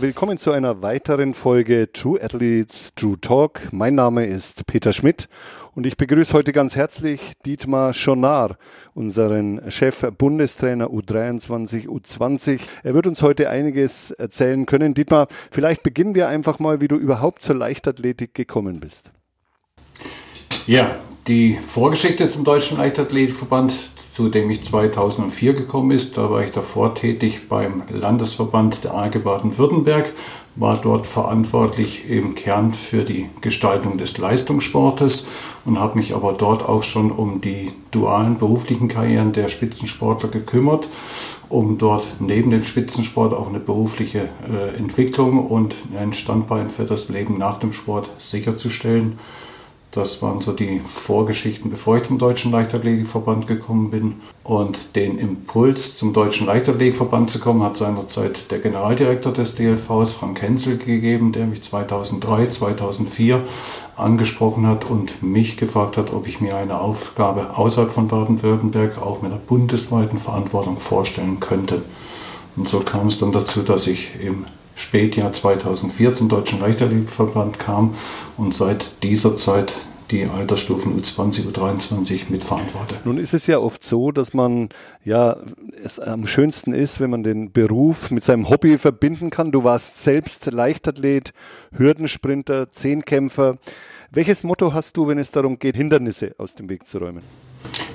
Willkommen zu einer weiteren Folge True Athletes True Talk. Mein Name ist Peter Schmidt und ich begrüße heute ganz herzlich Dietmar Schonar, unseren Chef Bundestrainer U23, U20. Er wird uns heute einiges erzählen können. Dietmar, vielleicht beginnen wir einfach mal, wie du überhaupt zur Leichtathletik gekommen bist. Ja, die Vorgeschichte zum Deutschen Leichtathletikverband, zu dem ich 2004 gekommen ist, da war ich davor tätig beim Landesverband der AG Baden-Württemberg war dort verantwortlich im Kern für die Gestaltung des Leistungssportes und habe mich aber dort auch schon um die dualen beruflichen Karrieren der Spitzensportler gekümmert, um dort neben dem Spitzensport auch eine berufliche äh, Entwicklung und ein Standbein für das Leben nach dem Sport sicherzustellen. Das waren so die Vorgeschichten, bevor ich zum Deutschen Leichtathletikverband gekommen bin. Und den Impuls, zum Deutschen Leichtathletikverband zu kommen, hat seinerzeit der Generaldirektor des DLVs, Frank Hensel, gegeben, der mich 2003, 2004 angesprochen hat und mich gefragt hat, ob ich mir eine Aufgabe außerhalb von Baden-Württemberg auch mit einer bundesweiten Verantwortung vorstellen könnte. Und so kam es dann dazu, dass ich im Spätjahr 2004 zum Deutschen Leichtathletikverband kam und seit dieser Zeit die Altersstufen U20, U23 mitverantworte. Nun ist es ja oft so, dass man ja es am schönsten ist, wenn man den Beruf mit seinem Hobby verbinden kann. Du warst selbst Leichtathlet, Hürdensprinter, Zehnkämpfer. Welches Motto hast du, wenn es darum geht, Hindernisse aus dem Weg zu räumen?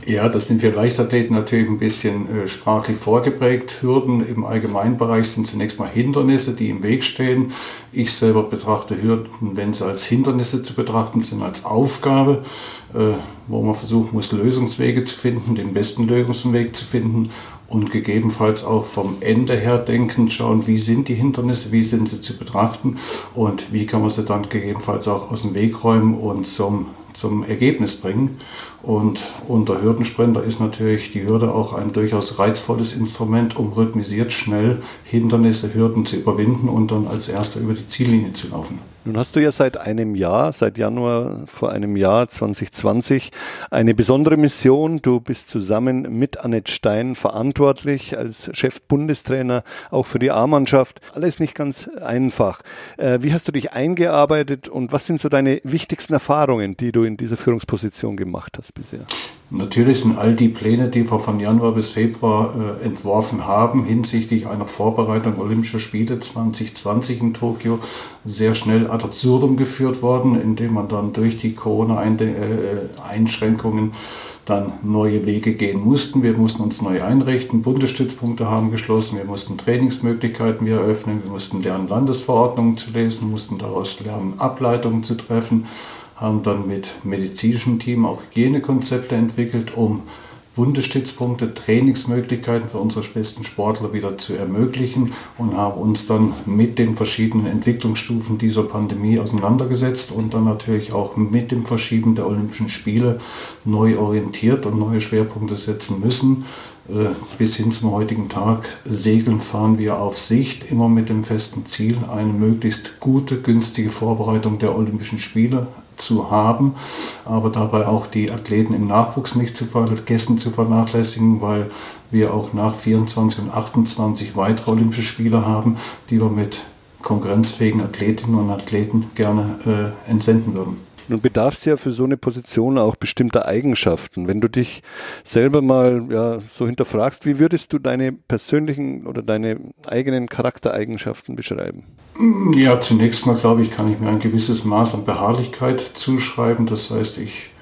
Ja, das sind wir Leichtathleten natürlich ein bisschen äh, sprachlich vorgeprägt. Hürden im Allgemeinbereich sind zunächst mal Hindernisse, die im Weg stehen. Ich selber betrachte Hürden, wenn sie als Hindernisse zu betrachten sind, als Aufgabe, äh, wo man versuchen muss, Lösungswege zu finden, den besten Lösungsweg zu finden und gegebenenfalls auch vom Ende her denken, schauen, wie sind die Hindernisse, wie sind sie zu betrachten und wie kann man sie dann gegebenenfalls auch aus dem Weg räumen und zum zum Ergebnis bringen. Und unter Hürdensprinter ist natürlich die Hürde auch ein durchaus reizvolles Instrument, um rhythmisiert schnell Hindernisse, Hürden zu überwinden und dann als erster über die Ziellinie zu laufen. Nun hast du ja seit einem Jahr, seit Januar vor einem Jahr 2020, eine besondere Mission. Du bist zusammen mit Annette Stein verantwortlich als Chef-Bundestrainer auch für die A-Mannschaft. Alles nicht ganz einfach. Äh, wie hast du dich eingearbeitet und was sind so deine wichtigsten Erfahrungen, die du in dieser Führungsposition gemacht hast bisher? Natürlich sind all die Pläne, die wir von Januar bis Februar äh, entworfen haben, hinsichtlich einer Vorbereitung Olympischer Spiele 2020 in Tokio, sehr schnell ad absurdum geführt worden, indem man dann durch die Corona-Einschränkungen dann neue Wege gehen mussten. Wir mussten uns neu einrichten, Bundesstützpunkte haben geschlossen, wir mussten Trainingsmöglichkeiten wieder eröffnen, wir mussten lernen, Landesverordnungen zu lesen, mussten daraus lernen, Ableitungen zu treffen, haben dann mit medizinischem Team auch Hygienekonzepte entwickelt, um Bundesstützpunkte, Trainingsmöglichkeiten für unsere besten Sportler wieder zu ermöglichen und haben uns dann mit den verschiedenen Entwicklungsstufen dieser Pandemie auseinandergesetzt und dann natürlich auch mit dem Verschieben der Olympischen Spiele neu orientiert und neue Schwerpunkte setzen müssen. Äh, bis hin zum heutigen Tag segeln fahren wir auf Sicht, immer mit dem festen Ziel, eine möglichst gute, günstige Vorbereitung der Olympischen Spiele zu haben, aber dabei auch die Athleten im Nachwuchs nicht zu vergessen zu vernachlässigen, weil wir auch nach 24 und 28 weitere Olympische Spiele haben, die wir mit konkurrenzfähigen Athletinnen und Athleten gerne äh, entsenden würden. Nun bedarf es ja für so eine Position auch bestimmter Eigenschaften. Wenn du dich selber mal ja, so hinterfragst, wie würdest du deine persönlichen oder deine eigenen Charaktereigenschaften beschreiben? Ja, zunächst mal glaube ich, kann ich mir ein gewisses Maß an Beharrlichkeit zuschreiben. Das heißt, ich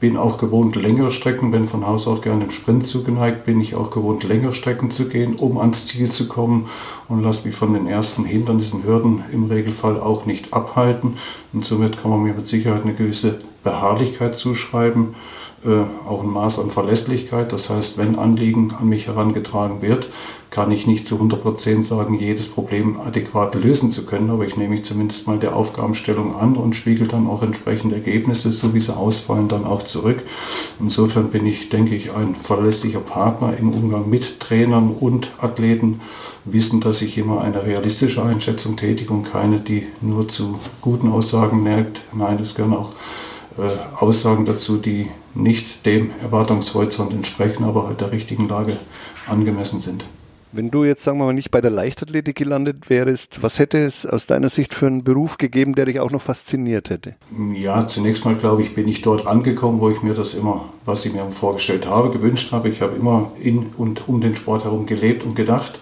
bin auch gewohnt, längere Strecken, bin von Haus aus gerne im Sprint zugeneigt, bin ich auch gewohnt, längere Strecken zu gehen, um ans Ziel zu kommen und lasse mich von den ersten Hindernissen, Hürden im Regelfall auch nicht abhalten. Und somit kann man mir mit Sicherheit eine gewisse Beharrlichkeit zuschreiben. Äh, auch ein Maß an Verlässlichkeit. Das heißt, wenn Anliegen an mich herangetragen wird, kann ich nicht zu 100 Prozent sagen, jedes Problem adäquat lösen zu können, aber ich nehme mich zumindest mal der Aufgabenstellung an und spiegel dann auch entsprechende Ergebnisse, so wie sie ausfallen, dann auch zurück. Insofern bin ich, denke ich, ein verlässlicher Partner im Umgang mit Trainern und Athleten, wissen, dass ich immer eine realistische Einschätzung tätige und keine, die nur zu guten Aussagen neigt. Nein, es gehören auch Aussagen dazu, die nicht dem Erwartungshorizont entsprechen, aber halt der richtigen Lage angemessen sind. Wenn du jetzt, sagen wir mal, nicht bei der Leichtathletik gelandet wärst, was hätte es aus deiner Sicht für einen Beruf gegeben, der dich auch noch fasziniert hätte? Ja, zunächst mal glaube ich, bin ich dort angekommen, wo ich mir das immer, was ich mir vorgestellt habe, gewünscht habe. Ich habe immer in und um den Sport herum gelebt und gedacht.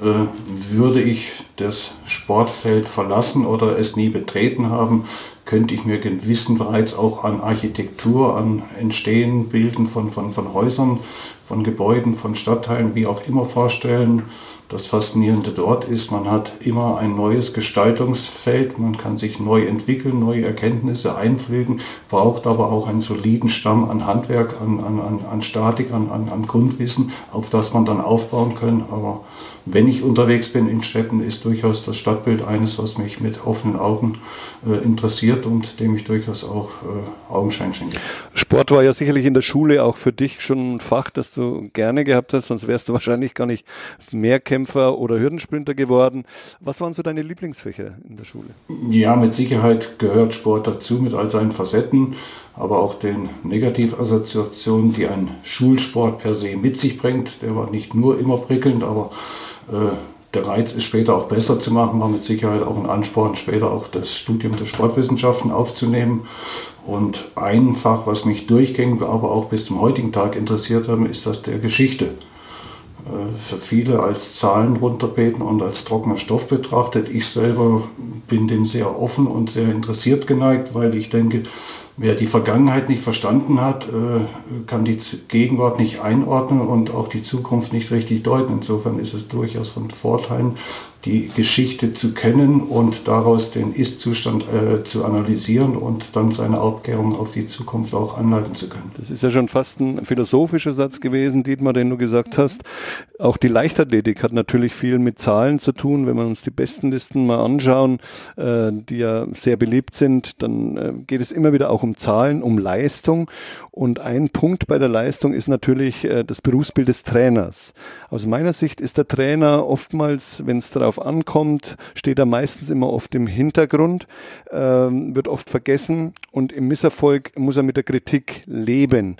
Äh, würde ich das Sportfeld verlassen oder es nie betreten haben, könnte ich mir gewissen bereits auch an Architektur, an Entstehen, Bilden von, von, von Häusern, von Gebäuden, von Stadtteilen, wie auch immer vorstellen. Das Faszinierende dort ist, man hat immer ein neues Gestaltungsfeld, man kann sich neu entwickeln, neue Erkenntnisse einpflegen, braucht aber auch einen soliden Stamm an Handwerk, an, an, an Statik, an, an, an Grundwissen, auf das man dann aufbauen kann. Aber wenn ich unterwegs bin in Städten, ist durchaus das Stadtbild eines, was mich mit offenen Augen äh, interessiert und dem ich durchaus auch äh, Augenschein schenke. Sport war ja sicherlich in der Schule auch für dich schon ein Fach, das du gerne gehabt hast, sonst wärst du wahrscheinlich gar nicht Mehrkämpfer oder Hürdensprinter geworden. Was waren so deine Lieblingsfächer in der Schule? Ja, mit Sicherheit gehört Sport dazu mit all seinen Facetten, aber auch den Negativassoziationen, die ein Schulsport per se mit sich bringt. Der war nicht nur immer prickelnd, aber der Reiz ist später auch besser zu machen, war mit Sicherheit auch ein Ansporn, später auch das Studium der Sportwissenschaften aufzunehmen. Und ein Fach, was mich durchgängig, aber auch bis zum heutigen Tag interessiert hat, ist das der Geschichte. Äh, für viele als Zahlen runterbeten und als trockener Stoff betrachtet. Ich selber bin dem sehr offen und sehr interessiert geneigt, weil ich denke, Wer die Vergangenheit nicht verstanden hat, äh, kann die Gegenwart nicht einordnen und auch die Zukunft nicht richtig deuten. Insofern ist es durchaus von Vorteilen, die Geschichte zu kennen und daraus den Ist-Zustand äh, zu analysieren und dann seine Aufklärung auf die Zukunft auch anleiten zu können. Das ist ja schon fast ein philosophischer Satz gewesen, Dietmar, den du gesagt hast. Auch die Leichtathletik hat natürlich viel mit Zahlen zu tun. Wenn wir uns die Bestenlisten mal anschauen, äh, die ja sehr beliebt sind, dann äh, geht es immer wieder auch um Zahlen, um Leistung. Und ein Punkt bei der Leistung ist natürlich äh, das Berufsbild des Trainers. Aus meiner Sicht ist der Trainer oftmals, wenn es darauf darauf ankommt, steht er meistens immer oft im Hintergrund, ähm, wird oft vergessen und im Misserfolg muss er mit der Kritik leben.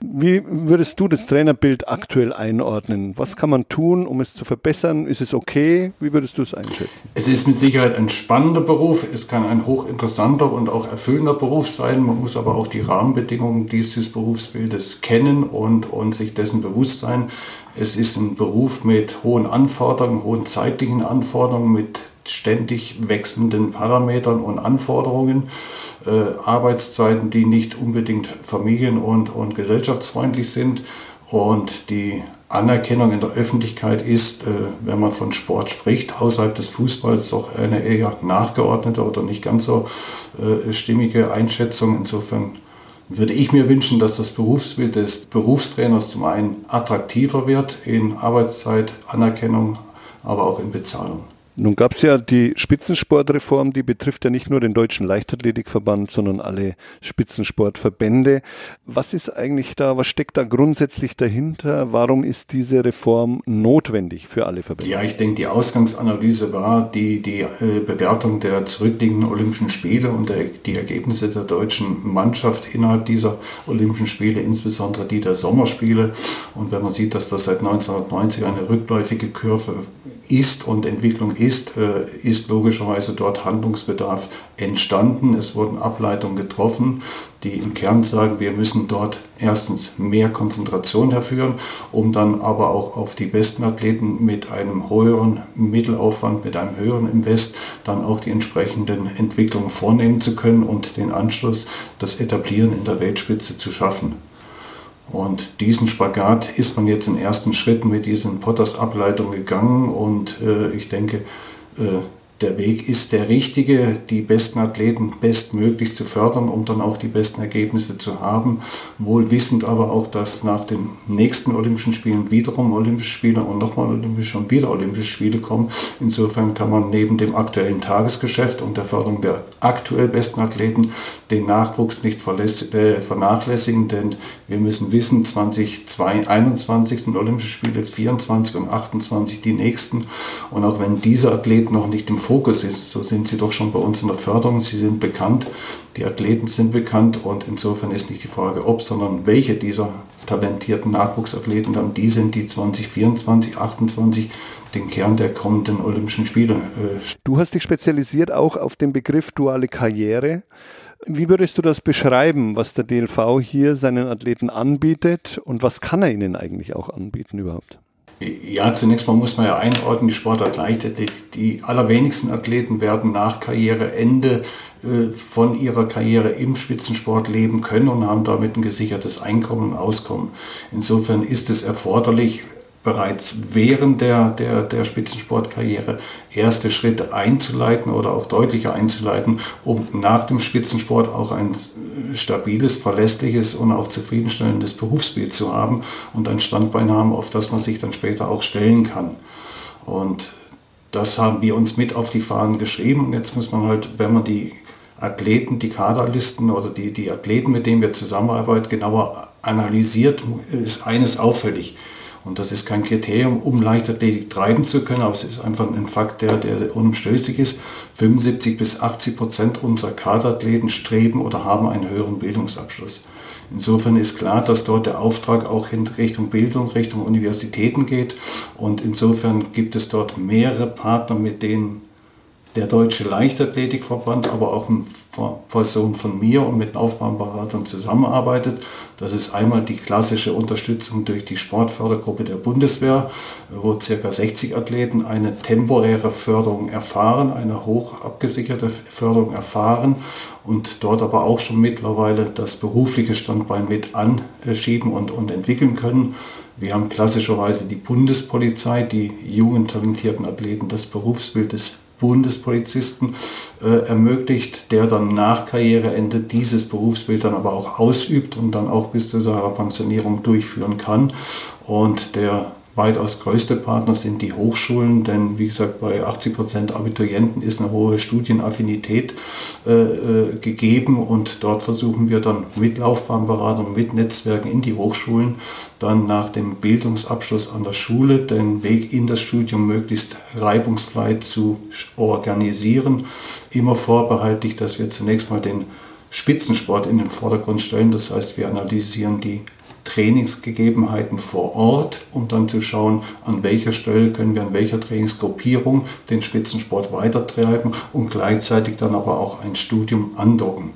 Wie würdest du das Trainerbild aktuell einordnen? Was kann man tun, um es zu verbessern? Ist es okay? Wie würdest du es einschätzen? Es ist mit Sicherheit ein spannender Beruf. Es kann ein hochinteressanter und auch erfüllender Beruf sein. Man muss aber auch die Rahmenbedingungen dieses Berufsbildes kennen und, und sich dessen bewusst sein. Es ist ein Beruf mit hohen Anforderungen, hohen zeitlichen Anforderungen, mit ständig wechselnden Parametern und Anforderungen, äh, Arbeitszeiten, die nicht unbedingt familien- und, und gesellschaftsfreundlich sind. Und die Anerkennung in der Öffentlichkeit ist, äh, wenn man von Sport spricht, außerhalb des Fußballs doch eine eher nachgeordnete oder nicht ganz so äh, stimmige Einschätzung. Insofern würde ich mir wünschen, dass das Berufsbild des Berufstrainers zum einen attraktiver wird in Arbeitszeit, Anerkennung, aber auch in Bezahlung. Nun gab es ja die Spitzensportreform, die betrifft ja nicht nur den Deutschen Leichtathletikverband, sondern alle Spitzensportverbände. Was ist eigentlich da, was steckt da grundsätzlich dahinter? Warum ist diese Reform notwendig für alle Verbände? Ja, ich denke, die Ausgangsanalyse war die, die äh, Bewertung der zurückliegenden Olympischen Spiele und der, die Ergebnisse der deutschen Mannschaft innerhalb dieser Olympischen Spiele, insbesondere die der Sommerspiele. Und wenn man sieht, dass das seit 1990 eine rückläufige Kurve ist und Entwicklung ist, äh, ist logischerweise dort Handlungsbedarf entstanden. Es wurden Ableitungen getroffen, die im Kern sagen, wir müssen dort erstens mehr Konzentration herführen, um dann aber auch auf die besten Athleten mit einem höheren Mittelaufwand, mit einem höheren Invest dann auch die entsprechenden Entwicklungen vornehmen zu können und den Anschluss, das Etablieren in der Weltspitze zu schaffen. Und diesen Spagat ist man jetzt in ersten Schritten mit diesen Potters-Ableitungen gegangen. Und äh, ich denke, äh, der Weg ist der richtige, die besten Athleten bestmöglich zu fördern, um dann auch die besten Ergebnisse zu haben. Wohl wissend aber auch, dass nach den nächsten Olympischen Spielen wiederum Olympische Spiele und nochmal Olympische und wieder Olympische Spiele kommen. Insofern kann man neben dem aktuellen Tagesgeschäft und der Förderung der aktuell besten Athleten den Nachwuchs nicht äh, vernachlässigen, denn wir müssen wissen, 2021 sind Olympische Spiele, 24 und 28 die nächsten. Und auch wenn diese Athleten noch nicht im Fokus ist, so sind sie doch schon bei uns in der Förderung. Sie sind bekannt, die Athleten sind bekannt und insofern ist nicht die Frage ob, sondern welche dieser talentierten Nachwuchsathleten dann die sind, die 2024, 2028 den Kern der kommenden Olympischen Spiele. Äh, du hast dich spezialisiert auch auf den Begriff duale Karriere. Wie würdest du das beschreiben, was der DLV hier seinen Athleten anbietet und was kann er ihnen eigentlich auch anbieten überhaupt? Ja, zunächst mal muss man ja einordnen, die Sportart Leichtathletik. Die allerwenigsten Athleten werden nach Karriereende äh, von ihrer Karriere im Spitzensport leben können und haben damit ein gesichertes Einkommen und Auskommen. Insofern ist es erforderlich, bereits während der, der, der Spitzensportkarriere erste Schritte einzuleiten oder auch deutlicher einzuleiten, um nach dem Spitzensport auch ein stabiles, verlässliches und auch zufriedenstellendes Berufsbild zu haben und ein Standbein haben, auf das man sich dann später auch stellen kann. Und das haben wir uns mit auf die Fahnen geschrieben. Und jetzt muss man halt, wenn man die Athleten, die Kaderlisten oder die, die Athleten, mit denen wir zusammenarbeiten, genauer analysiert, ist eines auffällig. Und das ist kein Kriterium, um Leichtathletik treiben zu können, aber es ist einfach ein Fakt, der, der unumstößlich ist. 75 bis 80 Prozent unserer Kaderathleten streben oder haben einen höheren Bildungsabschluss. Insofern ist klar, dass dort der Auftrag auch in Richtung Bildung, Richtung Universitäten geht. Und insofern gibt es dort mehrere Partner, mit denen der Deutsche Leichtathletikverband, aber auch in Person von mir und mit Aufbauberatern zusammenarbeitet. Das ist einmal die klassische Unterstützung durch die Sportfördergruppe der Bundeswehr, wo ca. 60 Athleten eine temporäre Förderung erfahren, eine hoch abgesicherte Förderung erfahren und dort aber auch schon mittlerweile das berufliche Standbein mit anschieben und, und entwickeln können. Wir haben klassischerweise die Bundespolizei, die jungen, talentierten Athleten das Berufsbild des Bundespolizisten äh, ermöglicht, der dann nach Karriereende dieses Berufsbild dann aber auch ausübt und dann auch bis zu seiner Pensionierung durchführen kann. Und der weitaus größte Partner sind die Hochschulen, denn wie gesagt, bei 80 Prozent Abiturienten ist eine hohe Studienaffinität äh, äh, gegeben und dort versuchen wir dann mit Laufbahnberatern, mit Netzwerken in die Hochschulen dann nach dem Bildungsabschluss an der Schule den Weg in das Studium möglichst reibungsfrei zu organisieren. Immer vorbehaltlich, dass wir zunächst mal den Spitzensport in den Vordergrund stellen. Das heißt, wir analysieren die Trainingsgegebenheiten vor Ort, um dann zu schauen, an welcher Stelle können wir an welcher Trainingsgruppierung den Spitzensport weitertreiben und gleichzeitig dann aber auch ein Studium andocken.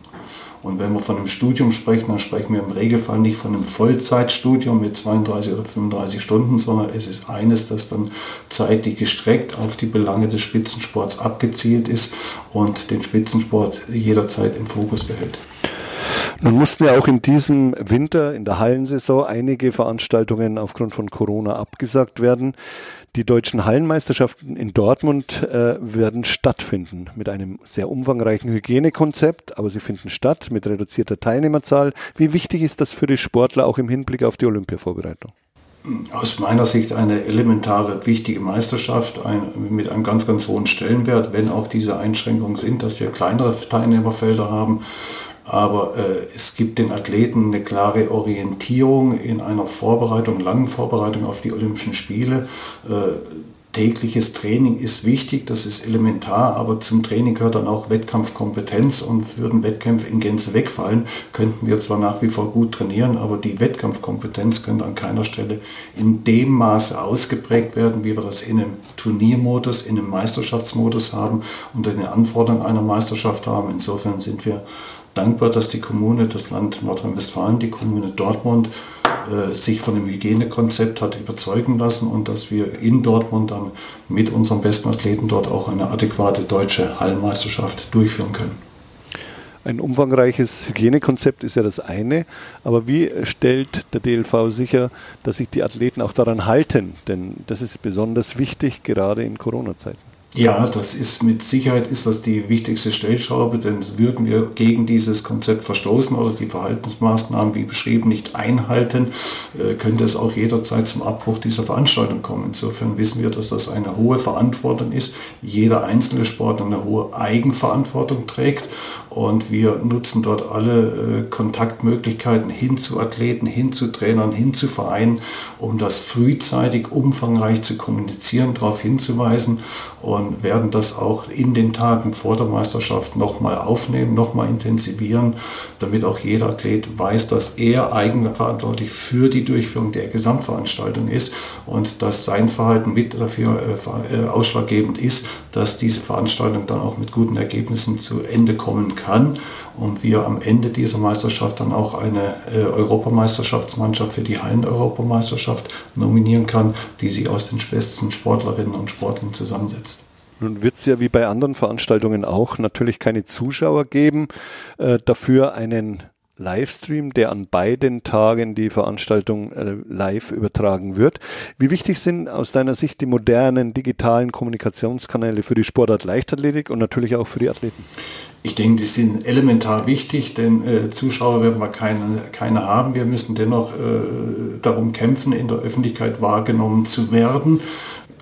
Und wenn wir von einem Studium sprechen, dann sprechen wir im Regelfall nicht von einem Vollzeitstudium mit 32 oder 35 Stunden, sondern es ist eines, das dann zeitlich gestreckt auf die Belange des Spitzensports abgezielt ist und den Spitzensport jederzeit im Fokus behält. Nun mussten ja auch in diesem Winter, in der Hallensaison, einige Veranstaltungen aufgrund von Corona abgesagt werden. Die deutschen Hallenmeisterschaften in Dortmund äh, werden stattfinden mit einem sehr umfangreichen Hygienekonzept, aber sie finden statt mit reduzierter Teilnehmerzahl. Wie wichtig ist das für die Sportler auch im Hinblick auf die Olympiavorbereitung? Aus meiner Sicht eine elementare, wichtige Meisterschaft ein, mit einem ganz, ganz hohen Stellenwert, wenn auch diese Einschränkungen sind, dass wir kleinere Teilnehmerfelder haben aber äh, es gibt den Athleten eine klare Orientierung in einer Vorbereitung, langen Vorbereitung auf die Olympischen Spiele. Äh, tägliches Training ist wichtig, das ist elementar, aber zum Training gehört dann auch Wettkampfkompetenz und würden Wettkämpfe in Gänze wegfallen, könnten wir zwar nach wie vor gut trainieren, aber die Wettkampfkompetenz könnte an keiner Stelle in dem Maße ausgeprägt werden, wie wir das in einem Turniermodus, in einem Meisterschaftsmodus haben und in den Anforderungen einer Meisterschaft haben. Insofern sind wir dankbar, dass die Kommune, das Land Nordrhein-Westfalen, die Kommune Dortmund äh, sich von dem Hygienekonzept hat überzeugen lassen und dass wir in Dortmund dann mit unseren besten Athleten dort auch eine adäquate deutsche Hallenmeisterschaft durchführen können. Ein umfangreiches Hygienekonzept ist ja das eine, aber wie stellt der DLV sicher, dass sich die Athleten auch daran halten? Denn das ist besonders wichtig, gerade in Corona-Zeiten. Ja, das ist mit Sicherheit ist das die wichtigste Stellschraube, denn würden wir gegen dieses Konzept verstoßen oder die Verhaltensmaßnahmen wie beschrieben nicht einhalten, äh, könnte es auch jederzeit zum Abbruch dieser Veranstaltung kommen. Insofern wissen wir, dass das eine hohe Verantwortung ist. Jeder einzelne Sport eine hohe Eigenverantwortung trägt und wir nutzen dort alle äh, Kontaktmöglichkeiten hin zu Athleten, hin zu Trainern, hin zu Vereinen, um das frühzeitig umfangreich zu kommunizieren, darauf hinzuweisen und und werden das auch in den Tagen vor der Meisterschaft nochmal aufnehmen, nochmal intensivieren, damit auch jeder Athlet weiß, dass er eigenverantwortlich für die Durchführung der Gesamtveranstaltung ist und dass sein Verhalten mit dafür äh, äh, ausschlaggebend ist, dass diese Veranstaltung dann auch mit guten Ergebnissen zu Ende kommen kann und wir am Ende dieser Meisterschaft dann auch eine äh, Europameisterschaftsmannschaft für die Hallen-Europameisterschaft nominieren kann, die sich aus den besten Sportlerinnen und Sportlern zusammensetzt. Nun wird es ja wie bei anderen Veranstaltungen auch natürlich keine Zuschauer geben, äh, dafür einen Livestream, der an beiden Tagen die Veranstaltung äh, live übertragen wird. Wie wichtig sind aus deiner Sicht die modernen digitalen Kommunikationskanäle für die Sportart Leichtathletik und natürlich auch für die Athleten? Ich denke, die sind elementar wichtig, denn äh, Zuschauer werden wir keine, keine haben. Wir müssen dennoch äh, darum kämpfen, in der Öffentlichkeit wahrgenommen zu werden.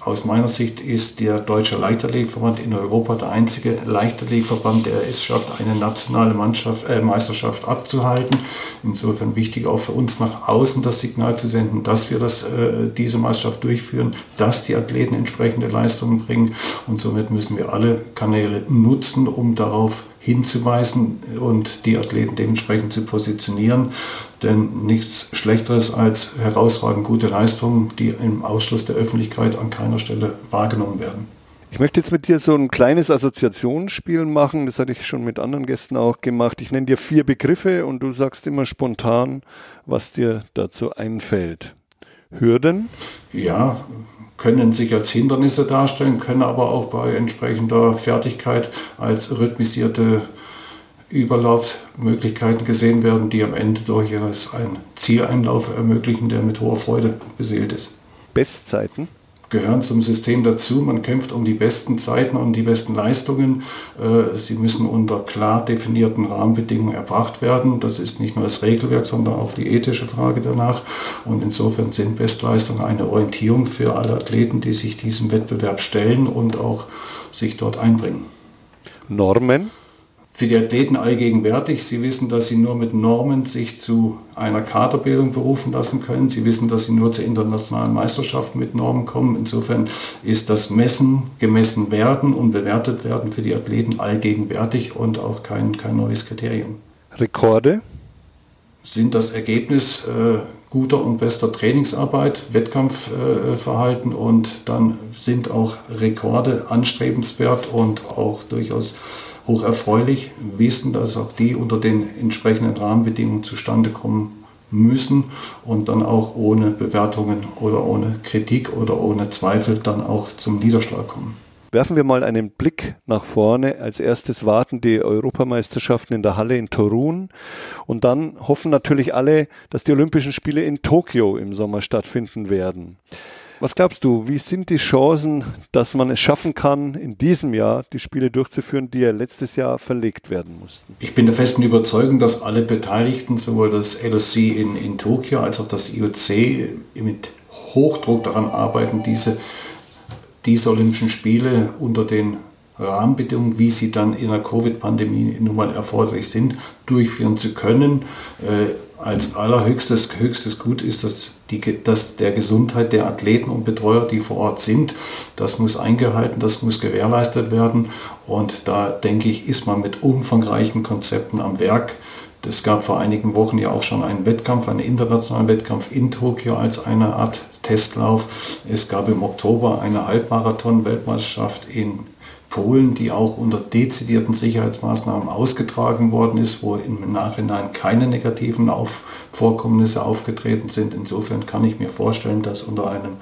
Aus meiner Sicht ist der Deutsche Leichtathletikverband in Europa der einzige Leichtathletikverband, der es schafft, eine nationale Mannschaft, äh, Meisterschaft abzuhalten. Insofern wichtig auch für uns nach außen das Signal zu senden, dass wir das, äh, diese Meisterschaft durchführen, dass die Athleten entsprechende Leistungen bringen. Und somit müssen wir alle Kanäle nutzen, um darauf hinzuweisen und die Athleten dementsprechend zu positionieren. Denn nichts Schlechteres als herausragend gute Leistungen, die im Ausschluss der Öffentlichkeit an keiner Stelle wahrgenommen werden. Ich möchte jetzt mit dir so ein kleines Assoziationsspiel machen. Das hatte ich schon mit anderen Gästen auch gemacht. Ich nenne dir vier Begriffe und du sagst immer spontan, was dir dazu einfällt. Hürden? Ja, können sich als Hindernisse darstellen, können aber auch bei entsprechender Fertigkeit als rhythmisierte Überlaufmöglichkeiten gesehen werden, die am Ende durchaus einen Zieleinlauf ermöglichen, der mit hoher Freude beseelt ist. Bestzeiten? Gehören zum System dazu. Man kämpft um die besten Zeiten und die besten Leistungen. Äh, sie müssen unter klar definierten Rahmenbedingungen erbracht werden. Das ist nicht nur das Regelwerk, sondern auch die ethische Frage danach. Und insofern sind Bestleistungen eine Orientierung für alle Athleten, die sich diesem Wettbewerb stellen und auch sich dort einbringen. Normen? Für die Athleten allgegenwärtig. Sie wissen, dass sie nur mit Normen sich zu einer Kaderbildung berufen lassen können. Sie wissen, dass sie nur zur internationalen Meisterschaft mit Normen kommen. Insofern ist das Messen, gemessen werden und bewertet werden für die Athleten allgegenwärtig und auch kein, kein neues Kriterium. Rekorde? Sind das Ergebnis äh, guter und bester Trainingsarbeit, Wettkampfverhalten äh, und dann sind auch Rekorde anstrebenswert und auch durchaus hoch erfreulich, wissen, dass auch die unter den entsprechenden Rahmenbedingungen zustande kommen müssen und dann auch ohne Bewertungen oder ohne Kritik oder ohne Zweifel dann auch zum Niederschlag kommen. Werfen wir mal einen Blick nach vorne. Als erstes warten die Europameisterschaften in der Halle in Torun und dann hoffen natürlich alle, dass die Olympischen Spiele in Tokio im Sommer stattfinden werden. Was glaubst du, wie sind die Chancen, dass man es schaffen kann, in diesem Jahr die Spiele durchzuführen, die ja letztes Jahr verlegt werden mussten? Ich bin der festen Überzeugung, dass alle Beteiligten, sowohl das LOC in, in Tokio als auch das IOC, mit Hochdruck daran arbeiten, diese, diese Olympischen Spiele unter den Rahmenbedingungen, wie sie dann in der Covid-Pandemie nun mal erforderlich sind, durchführen zu können. Äh, als allerhöchstes höchstes Gut ist, dass, die, dass der Gesundheit der Athleten und Betreuer, die vor Ort sind, das muss eingehalten, das muss gewährleistet werden. Und da denke ich, ist man mit umfangreichen Konzepten am Werk. Es gab vor einigen Wochen ja auch schon einen Wettkampf, einen internationalen Wettkampf in Tokio als eine Art Testlauf. Es gab im Oktober eine Halbmarathon-Weltmeisterschaft in Polen, die auch unter dezidierten Sicherheitsmaßnahmen ausgetragen worden ist, wo im Nachhinein keine negativen auf Vorkommnisse aufgetreten sind. Insofern kann ich mir vorstellen, dass unter einem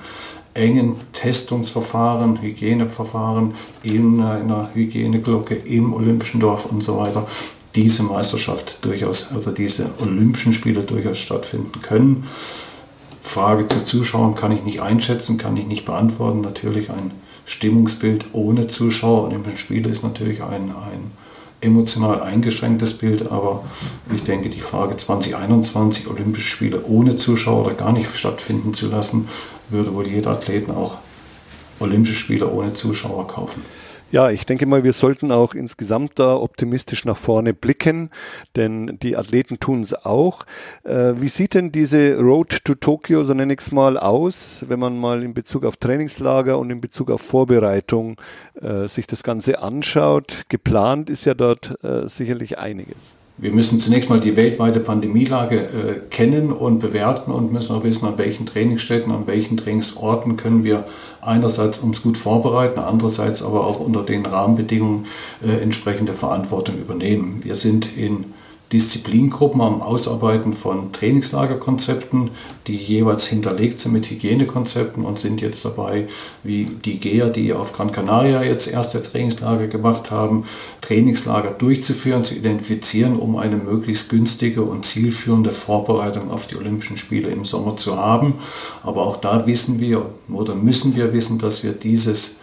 engen Testungsverfahren, Hygieneverfahren in einer Hygieneglocke im Olympischen Dorf und so weiter diese Meisterschaft durchaus oder diese Olympischen Spiele durchaus stattfinden können. Frage zu Zuschauern kann ich nicht einschätzen, kann ich nicht beantworten. Natürlich ein Stimmungsbild ohne Zuschauer und im Spiel ist natürlich ein, ein emotional eingeschränktes Bild, aber ich denke, die Frage 2021 Olympische Spiele ohne Zuschauer oder gar nicht stattfinden zu lassen, würde wohl jeder Athleten auch Olympische Spiele ohne Zuschauer kaufen. Ja, ich denke mal, wir sollten auch insgesamt da optimistisch nach vorne blicken, denn die Athleten tun es auch. Äh, wie sieht denn diese Road to Tokyo, so nenne ich es mal, aus, wenn man mal in Bezug auf Trainingslager und in Bezug auf Vorbereitung äh, sich das Ganze anschaut? Geplant ist ja dort äh, sicherlich einiges. Wir müssen zunächst mal die weltweite Pandemielage äh, kennen und bewerten und müssen auch wissen, an welchen Trainingsstätten, an welchen Trainingsorten können wir einerseits uns gut vorbereiten, andererseits aber auch unter den Rahmenbedingungen äh, entsprechende Verantwortung übernehmen. Wir sind in Disziplingruppen am Ausarbeiten von Trainingslagerkonzepten, die jeweils hinterlegt sind mit Hygienekonzepten und sind jetzt dabei, wie die GEA, die auf Gran Canaria jetzt erste Trainingslager gemacht haben, Trainingslager durchzuführen, zu identifizieren, um eine möglichst günstige und zielführende Vorbereitung auf die Olympischen Spiele im Sommer zu haben. Aber auch da wissen wir oder müssen wir wissen, dass wir dieses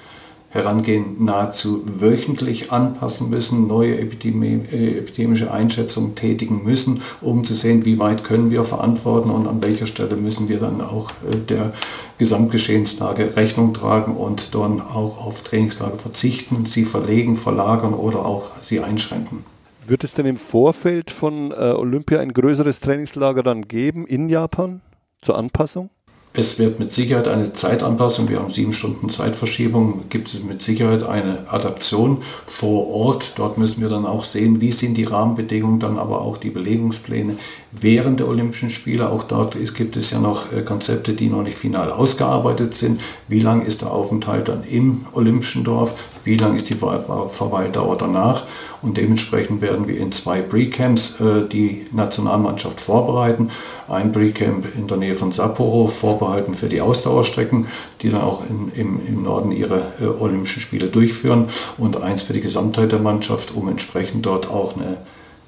Herangehen nahezu wöchentlich anpassen müssen, neue äh, epidemische Einschätzungen tätigen müssen, um zu sehen, wie weit können wir verantworten und an welcher Stelle müssen wir dann auch äh, der Gesamtgeschehenslage Rechnung tragen und dann auch auf Trainingslager verzichten, sie verlegen, verlagern oder auch sie einschränken. Wird es denn im Vorfeld von äh, Olympia ein größeres Trainingslager dann geben in Japan zur Anpassung? Es wird mit Sicherheit eine Zeitanpassung, wir haben sieben Stunden Zeitverschiebung, gibt es mit Sicherheit eine Adaption vor Ort. Dort müssen wir dann auch sehen, wie sind die Rahmenbedingungen, dann aber auch die Belegungspläne während der Olympischen Spiele. Auch dort ist, gibt es ja noch äh, Konzepte, die noch nicht final ausgearbeitet sind. Wie lang ist der Aufenthalt dann im Olympischen Dorf? Wie lang ist die Verweildauer danach? Und dementsprechend werden wir in zwei Pre-Camps äh, die Nationalmannschaft vorbereiten. Ein Pre-Camp in der Nähe von Sapporo, vorbehalten für die Ausdauerstrecken, die dann auch in, im, im Norden ihre äh, Olympischen Spiele durchführen. Und eins für die Gesamtheit der Mannschaft, um entsprechend dort auch eine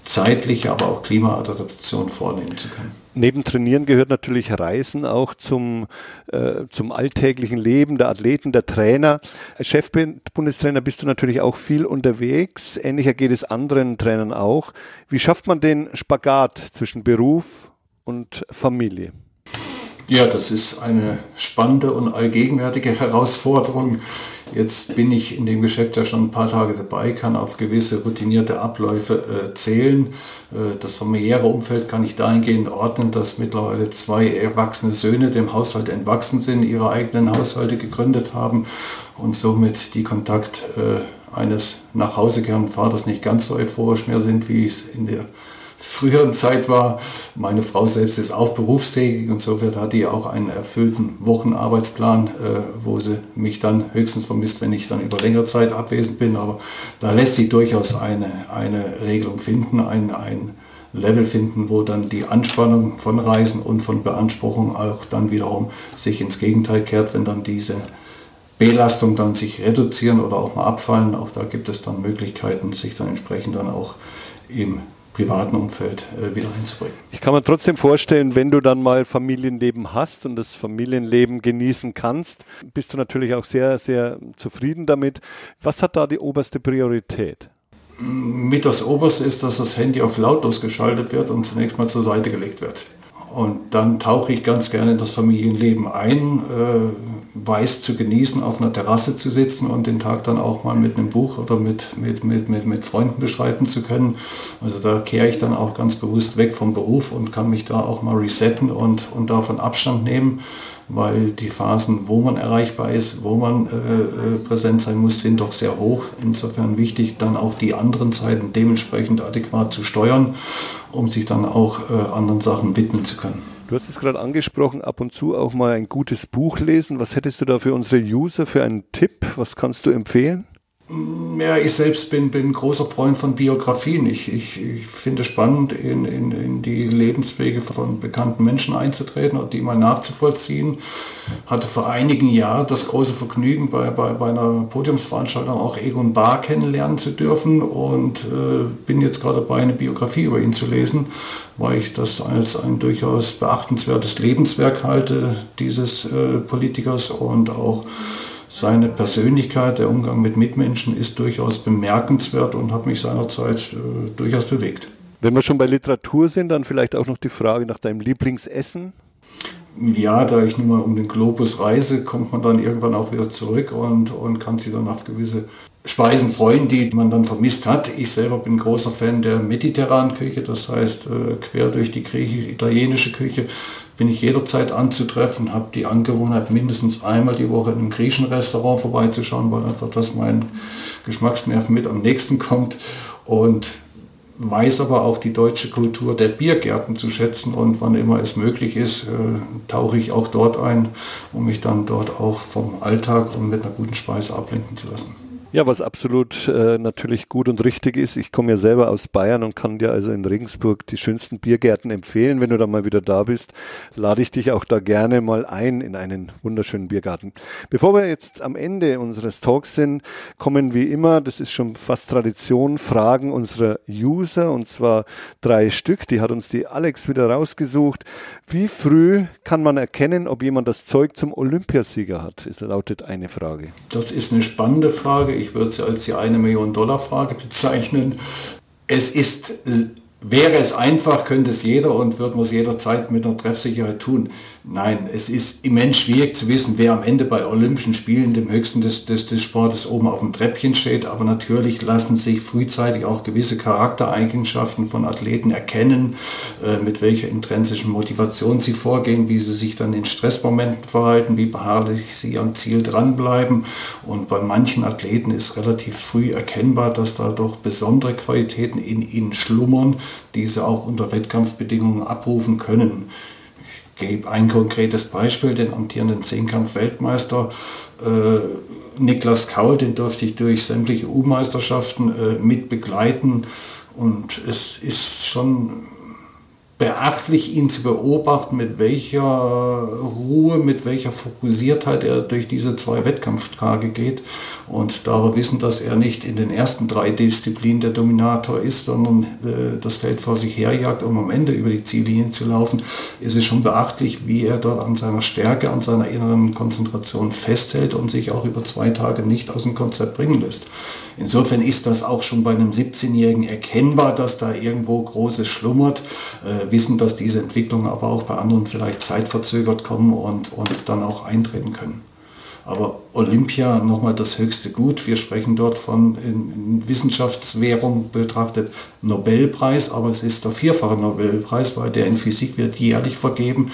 zeitliche, aber auch Klimaadaptation vornehmen zu können. Neben Trainieren gehört natürlich Reisen auch zum, äh, zum alltäglichen Leben der Athleten, der Trainer. Als Chefbundestrainer bist du natürlich auch viel unterwegs. Ähnlicher geht es anderen Trainern auch. Wie schafft man den Spagat zwischen Beruf und Familie? Ja, das ist eine spannende und allgegenwärtige Herausforderung. Jetzt bin ich in dem Geschäft ja schon ein paar Tage dabei, kann auf gewisse routinierte Abläufe äh, zählen. Äh, das familiäre Umfeld kann ich dahingehend ordnen, dass mittlerweile zwei erwachsene Söhne dem Haushalt entwachsen sind, ihre eigenen Haushalte gegründet haben und somit die Kontakt äh, eines nach Hause kehrenden Vaters nicht ganz so euphorisch mehr sind, wie es in der früheren Zeit war. Meine Frau selbst ist auch berufstätig, insofern hat die auch einen erfüllten Wochenarbeitsplan, äh, wo sie mich dann höchstens vermisst, wenn ich dann über längere Zeit abwesend bin. Aber da lässt sich durchaus eine, eine Regelung finden, ein, ein Level finden, wo dann die Anspannung von Reisen und von Beanspruchung auch dann wiederum sich ins Gegenteil kehrt, wenn dann diese Belastung dann sich reduzieren oder auch mal abfallen. Auch da gibt es dann Möglichkeiten, sich dann entsprechend dann auch im privaten Umfeld äh, wieder einzubringen. Ich kann mir trotzdem vorstellen, wenn du dann mal Familienleben hast und das Familienleben genießen kannst, bist du natürlich auch sehr, sehr zufrieden damit. Was hat da die oberste Priorität? Mit das Oberste ist, dass das Handy auf lautlos geschaltet wird und zunächst mal zur Seite gelegt wird. Und dann tauche ich ganz gerne in das Familienleben ein, äh, weiß zu genießen, auf einer Terrasse zu sitzen und den Tag dann auch mal mit einem Buch oder mit, mit, mit, mit, mit Freunden bestreiten zu können. Also da kehre ich dann auch ganz bewusst weg vom Beruf und kann mich da auch mal resetten und, und davon Abstand nehmen weil die Phasen, wo man erreichbar ist, wo man äh, äh, präsent sein muss, sind doch sehr hoch. Insofern wichtig, dann auch die anderen Zeiten dementsprechend adäquat zu steuern, um sich dann auch äh, anderen Sachen widmen zu können. Du hast es gerade angesprochen, ab und zu auch mal ein gutes Buch lesen. Was hättest du da für unsere User für einen Tipp? Was kannst du empfehlen? Ja, ich selbst bin, bin großer Freund von Biografien. Ich, ich, ich finde es spannend, in, in, in die Lebenswege von bekannten Menschen einzutreten und die mal nachzuvollziehen. Hatte vor einigen Jahren das große Vergnügen, bei, bei, bei einer Podiumsveranstaltung auch Egon Bahr kennenlernen zu dürfen und äh, bin jetzt gerade dabei, eine Biografie über ihn zu lesen, weil ich das als ein durchaus beachtenswertes Lebenswerk halte, dieses äh, Politikers und auch seine Persönlichkeit, der Umgang mit Mitmenschen ist durchaus bemerkenswert und hat mich seinerzeit äh, durchaus bewegt. Wenn wir schon bei Literatur sind, dann vielleicht auch noch die Frage nach deinem Lieblingsessen. Ja, da ich nun mal um den Globus reise, kommt man dann irgendwann auch wieder zurück und, und kann sich dann auf gewisse Speisen freuen, die man dann vermisst hat. Ich selber bin großer Fan der mediterranen Küche, das heißt äh, quer durch die griechisch-italienische Küche bin ich jederzeit anzutreffen, habe die Angewohnheit, mindestens einmal die Woche in einem griechischen Restaurant vorbeizuschauen, weil einfach das mein Geschmacksnerv mit am nächsten kommt und weiß aber auch die deutsche Kultur der Biergärten zu schätzen und wann immer es möglich ist, äh, tauche ich auch dort ein, um mich dann dort auch vom Alltag und mit einer guten Speise ablenken zu lassen. Ja, was absolut äh, natürlich gut und richtig ist. Ich komme ja selber aus Bayern und kann dir also in Regensburg die schönsten Biergärten empfehlen. Wenn du da mal wieder da bist, lade ich dich auch da gerne mal ein in einen wunderschönen Biergarten. Bevor wir jetzt am Ende unseres Talks sind, kommen wie immer, das ist schon fast Tradition, Fragen unserer User und zwar drei Stück. Die hat uns die Alex wieder rausgesucht. Wie früh kann man erkennen, ob jemand das Zeug zum Olympiasieger hat? Ist lautet eine Frage. Das ist eine spannende Frage ich würde sie als die eine Million Dollar Frage bezeichnen. Es ist Wäre es einfach, könnte es jeder und würde man es jederzeit mit einer Treffsicherheit tun. Nein, es ist immens schwierig zu wissen, wer am Ende bei Olympischen Spielen, dem höchsten des, des, des Sportes, oben auf dem Treppchen steht. Aber natürlich lassen sich frühzeitig auch gewisse Charaktereigenschaften von Athleten erkennen, äh, mit welcher intrinsischen Motivation sie vorgehen, wie sie sich dann in Stressmomenten verhalten, wie beharrlich sie am Ziel dranbleiben. Und bei manchen Athleten ist relativ früh erkennbar, dass da doch besondere Qualitäten in ihnen schlummern diese auch unter Wettkampfbedingungen abrufen können. Ich gebe ein konkretes Beispiel, den amtierenden Zehnkampf-Weltmeister äh, Niklas Kaul, den durfte ich durch sämtliche U-Meisterschaften äh, mit begleiten. Und es ist schon beachtlich, ihn zu beobachten, mit welcher Ruhe, mit welcher Fokussiertheit er durch diese zwei Wettkampftage geht. Und da wir wissen, dass er nicht in den ersten drei Disziplinen der Dominator ist, sondern äh, das Feld vor sich herjagt, um am Ende über die Ziellinie zu laufen, ist es schon beachtlich, wie er dort an seiner Stärke, an seiner inneren Konzentration festhält und sich auch über zwei Tage nicht aus dem Konzept bringen lässt. Insofern ist das auch schon bei einem 17-Jährigen erkennbar, dass da irgendwo Großes schlummert. Äh, wissen, dass diese Entwicklungen aber auch bei anderen vielleicht zeitverzögert kommen und, und dann auch eintreten können. Aber Olympia nochmal das höchste Gut. Wir sprechen dort von in, in Wissenschaftswährung betrachtet Nobelpreis, aber es ist der vierfache Nobelpreis, weil der in Physik wird jährlich vergeben.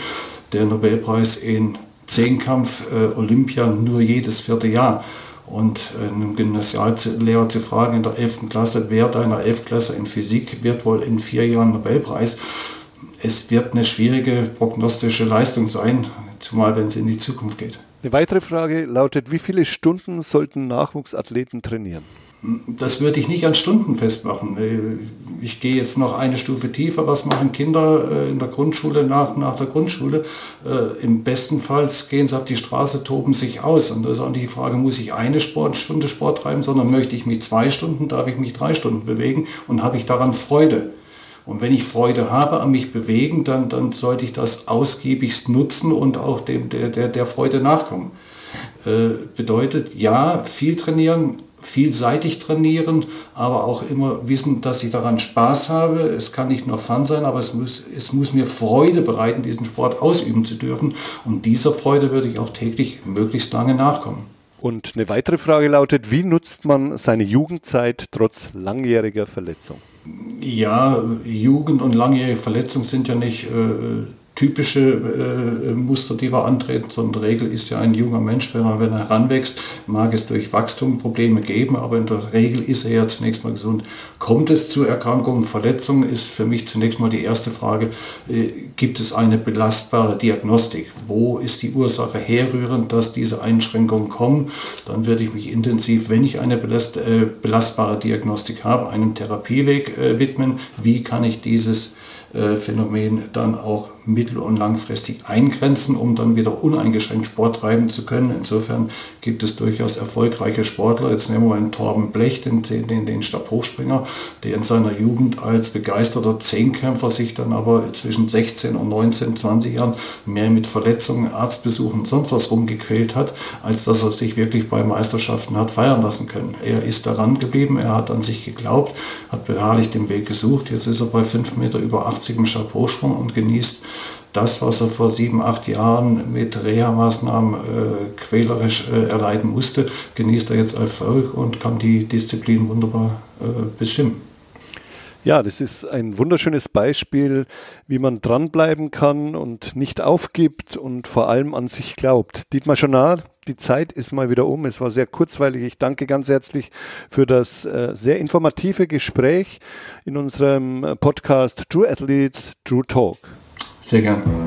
Der Nobelpreis in Zehnkampf äh, Olympia nur jedes vierte Jahr. Und äh, einem Gymnasiallehrer zu fragen in der 11. Klasse, wer deiner 11. Klasse in Physik wird wohl in vier Jahren Nobelpreis, es wird eine schwierige prognostische Leistung sein, zumal wenn es in die Zukunft geht. Eine weitere Frage lautet, wie viele Stunden sollten Nachwuchsathleten trainieren? Das würde ich nicht an Stunden festmachen. Ich gehe jetzt noch eine Stufe tiefer. Was machen Kinder äh, in der Grundschule nach, nach der Grundschule? Äh, Im besten Fall gehen sie auf die Straße, toben sich aus. Und das ist auch nicht die Frage, muss ich eine Sport, Stunde Sport treiben, sondern möchte ich mich zwei Stunden, darf ich mich drei Stunden bewegen und habe ich daran Freude? Und wenn ich Freude habe an mich bewegen, dann, dann sollte ich das ausgiebigst nutzen und auch dem, der, der, der Freude nachkommen. Äh, bedeutet, ja, viel trainieren, vielseitig trainieren, aber auch immer wissen, dass ich daran Spaß habe. Es kann nicht nur Fun sein, aber es muss, es muss mir Freude bereiten, diesen Sport ausüben zu dürfen. Und dieser Freude würde ich auch täglich möglichst lange nachkommen. Und eine weitere Frage lautet, wie nutzt man seine Jugendzeit trotz langjähriger Verletzung? Ja, Jugend und langjährige Verletzung sind ja nicht äh, typische äh, Muster, die wir antreten, sondern Regel ist ja ein junger Mensch, wenn er, wenn er heranwächst, mag es durch Wachstum Probleme geben, aber in der Regel ist er ja zunächst mal gesund. Kommt es zu Erkrankungen, Verletzungen, ist für mich zunächst mal die erste Frage, äh, gibt es eine belastbare Diagnostik? Wo ist die Ursache herrührend, dass diese Einschränkungen kommen? Dann werde ich mich intensiv, wenn ich eine belast, äh, belastbare Diagnostik habe, einem Therapieweg äh, widmen. Wie kann ich dieses äh, Phänomen dann auch mittel- und langfristig eingrenzen, um dann wieder uneingeschränkt Sport treiben zu können. Insofern gibt es durchaus erfolgreiche Sportler. Jetzt nehmen wir einen Torben Blech, den, den, den Stabhochspringer, der in seiner Jugend als begeisterter Zehnkämpfer sich dann aber zwischen 16 und 19, 20 Jahren mehr mit Verletzungen, Arztbesuchen und sonst was rumgequält hat, als dass er sich wirklich bei Meisterschaften hat feiern lassen können. Er ist daran geblieben, er hat an sich geglaubt, hat beharrlich den Weg gesucht. Jetzt ist er bei 5 Meter über 80 im Stabhochsprung und genießt das, was er vor sieben, acht Jahren mit Reha-Maßnahmen äh, quälerisch äh, erleiden musste, genießt er jetzt Erfolg und kann die Disziplin wunderbar äh, bestimmen. Ja, das ist ein wunderschönes Beispiel, wie man dranbleiben kann und nicht aufgibt und vor allem an sich glaubt. Dietmar Schonar, die Zeit ist mal wieder um. Es war sehr kurzweilig. Ich danke ganz herzlich für das äh, sehr informative Gespräch in unserem Podcast True Athletes, True Talk. Сега.